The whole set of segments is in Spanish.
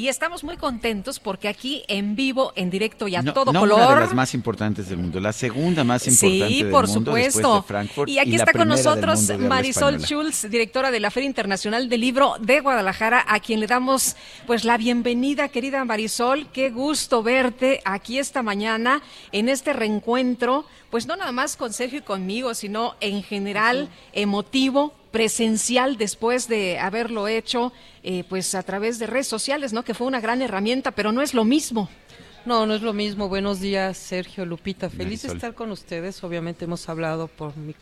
Y estamos muy contentos porque aquí en vivo, en directo y a No, todo no color. una de las más importantes del mundo, la segunda más importante Sí, del por mundo después supuesto. de Frankfurt y aquí está con nosotros Marisol. Schulz, directora de la Feria Internacional del Libro de Guadalajara, a quien le damos pues la bienvenida, querida Marisol. Qué gusto verte aquí esta mañana en este reencuentro, pues no nada más con Sergio y conmigo, sino en general emotivo presencial después de haberlo hecho eh, pues a través de redes sociales, ¿no? Que fue una gran herramienta, pero no es lo mismo. No, no es lo mismo. Buenos días, Sergio, Lupita. Feliz de estar con ustedes. Obviamente hemos hablado por mi-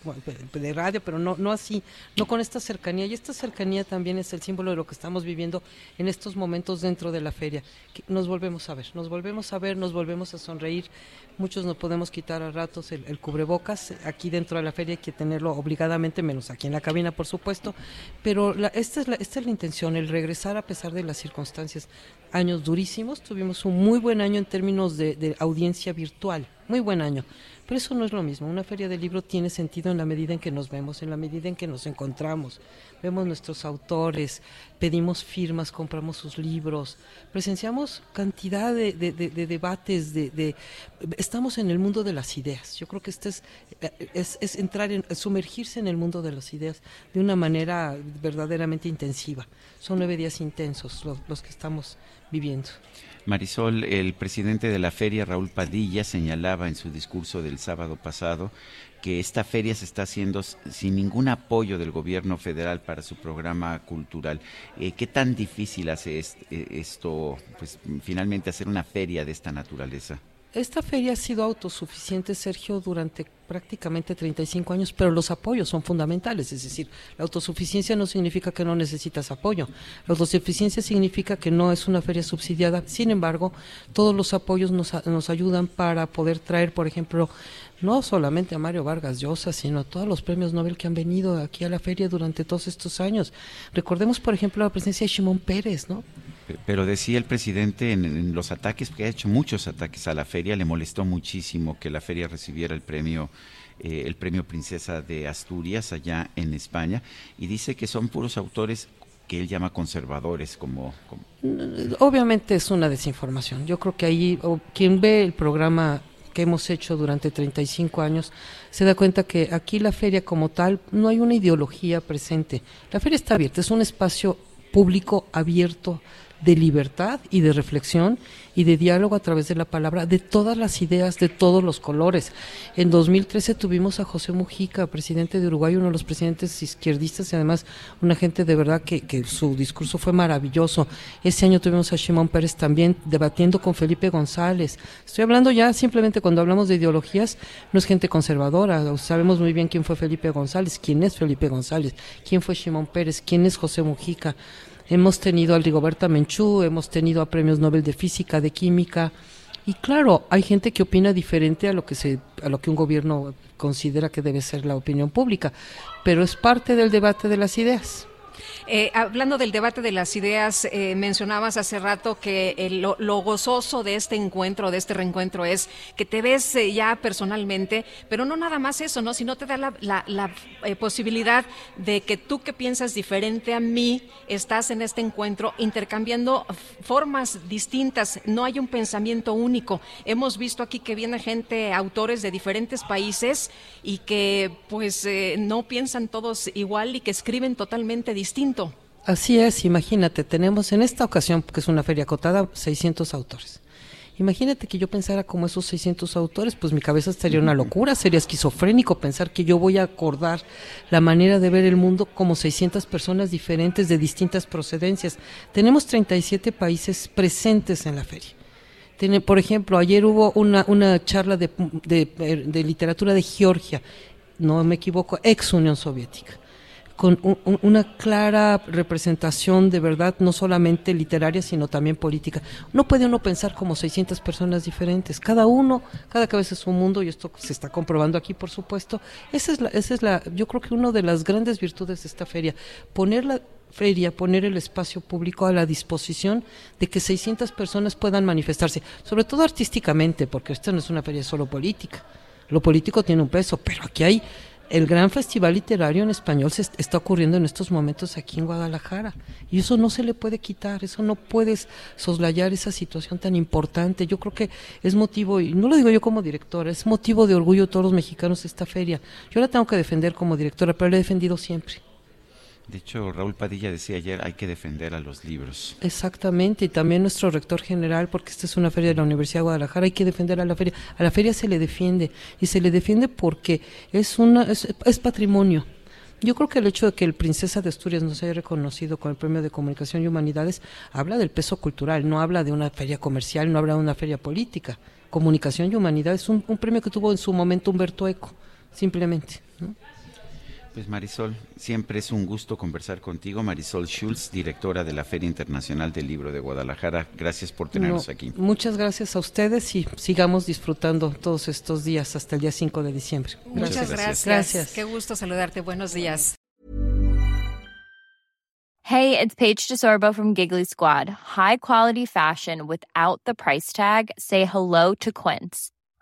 de radio, pero no, no así, no con esta cercanía. Y esta cercanía también es el símbolo de lo que estamos viviendo en estos momentos dentro de la feria. Nos volvemos a ver, nos volvemos a ver, nos volvemos a sonreír. Muchos nos podemos quitar a ratos el, el cubrebocas. Aquí dentro de la feria hay que tenerlo obligadamente, menos aquí en la cabina, por supuesto. Pero la- esta, es la, esta es la intención, el regresar a pesar de las circunstancias. Años durísimos, tuvimos un muy buen año en términos de, audiencia virtual, muy buen año. Pero eso no es lo mismo. Una feria de libro tiene sentido en la medida en que nos vemos, en la medida en que nos encontramos. Vemos nuestros autores, pedimos firmas, compramos sus libros, presenciamos cantidad de, de- de- de debates, de, estamos en el mundo de las ideas. Yo creo que este es, es, entrar en, sumergirse en el mundo de las ideas de una manera verdaderamente intensiva. Son nueve días intensos los que estamos viviendo. Marisol, el presidente de la feria, Raúl Padilla, señalaba en su discurso del sábado pasado que esta feria se está haciendo sin ningún apoyo del gobierno federal para su programa cultural. Eh, ¿Qué tan difícil hace eh, esto, pues finalmente hacer una feria de esta naturaleza? Esta feria ha sido autosuficiente, Sergio, durante prácticamente 35 años, pero los apoyos son fundamentales. Es decir, la autosuficiencia no significa que no necesitas apoyo. La autosuficiencia significa que no es una feria subsidiada. Sin embargo, todos los apoyos nos, nos ayudan para poder traer, por ejemplo, no solamente a Mario Vargas Llosa, sino a todos los premios Nobel que han venido aquí a la feria durante todos estos años. Recordemos, por ejemplo, la presencia de Shimon Pérez, ¿no? Pe- Pero decía el presidente en, los ataques, porque ha hecho muchos ataques a la feria, le molestó muchísimo que la feria recibiera el premio, eh, el premio Princesa de Asturias allá en España, y dice que son puros autores que él llama conservadores, como, como- Obviamente es una desinformación. Yo creo que ahí quien ve el programa que hemos hecho durante 35 años se da cuenta que aquí la feria como tal no hay una ideología presente. La feria está abierta, es un espacio público abierto de libertad y de reflexión y de diálogo a través de la palabra de todas las ideas, de todos los colores. En 2013 tuvimos a José Mujica, presidente de Uruguay, uno de los presidentes izquierdistas y además una gente de verdad que, que su discurso fue maravilloso. Este año tuvimos a Shimon Pérez también debatiendo con Felipe González. Estoy hablando ya simplemente cuando hablamos de ideologías, no es gente conservadora, sabemos muy bien quién fue Felipe González, quién es Felipe González, quién fue Shimon Pérez, quién es José Mujica. Hemos tenido a Rigoberta Menchú, hemos tenido a premios Nobel de Física, de Química. Y claro, hay gente que opina diferente a lo que se, a lo que un gobierno considera que debe ser la opinión pública, pero es parte del debate de las ideas. Eh, hablando del debate de las ideas, eh, mencionabas hace rato que el- lo, gozoso de este encuentro, de este reencuentro, es que te ves eh, ya personalmente, pero no nada más eso, ¿no? Sino te da la, eh, posibilidad de que tú que piensas diferente a mí, estás en este encuentro intercambiando formas distintas, no hay un pensamiento único. Hemos visto aquí que viene gente, autores de diferentes países y que pues eh, no piensan todos igual y que escriben totalmente distinto. Así es, imagínate, tenemos en esta ocasión, que es una feria acotada, 600 autores. Imagínate que yo pensara como esos 600 autores, pues mi cabeza estaría una locura, sería esquizofrénico pensar que yo voy a acordar la manera de ver el mundo como 600 personas diferentes de distintas procedencias. Tenemos 37 países presentes en la feria. Por ejemplo, ayer hubo una, charla de- de literatura de Georgia, no me equivoco, ex Unión Soviética con una clara representación de verdad, no solamente literaria, sino también política. No puede uno pensar como 600 personas diferentes, cada uno, cada cabeza es un mundo, y esto se está comprobando aquí, por supuesto. Esa es la, esa es la yo creo que una de las grandes virtudes de esta feria, poner la feria, poner el espacio público a la disposición de que 600 personas puedan manifestarse, sobre todo artísticamente, porque esta no es una feria solo política. Lo político tiene un peso, pero aquí hay el gran festival literario en español se está ocurriendo en estos momentos aquí en Guadalajara y eso no se le puede quitar, eso no puedes soslayar esa situación tan importante. Yo creo que es motivo, y no lo digo yo como directora, es motivo de orgullo de todos los mexicanos esta feria. Yo la tengo que defender como directora, pero la he defendido siempre. De hecho, Raúl Padilla decía ayer, hay que defender a los libros. Exactamente, y también nuestro rector general, porque esta es una feria de la Universidad de Guadalajara, hay que defender a la feria. A la feria se le defiende, y se le defiende porque es, una, es, es patrimonio. Yo creo que el hecho de que el Princesa de Asturias nos haya reconocido con el Premio de Comunicación y Humanidades habla del peso cultural, no habla de una feria comercial, no habla de una feria política. Comunicación y Humanidades, un, un premio que tuvo en su momento Humberto Eco, simplemente. ¿no? Pues Marisol, siempre es un gusto conversar contigo. Marisol Schulz, directora de la Feria Internacional del Libro de Guadalajara. Gracias por tenernos aquí. Muchas gracias a ustedes y sigamos disfrutando todos estos días hasta el día 5 de diciembre. Muchas gracias. gracias. Qué gusto saludarte. Buenos días. Hey, it's Paige DeSorbo from Giggly Squad. High quality fashion without the price tag. Say hello to Quince.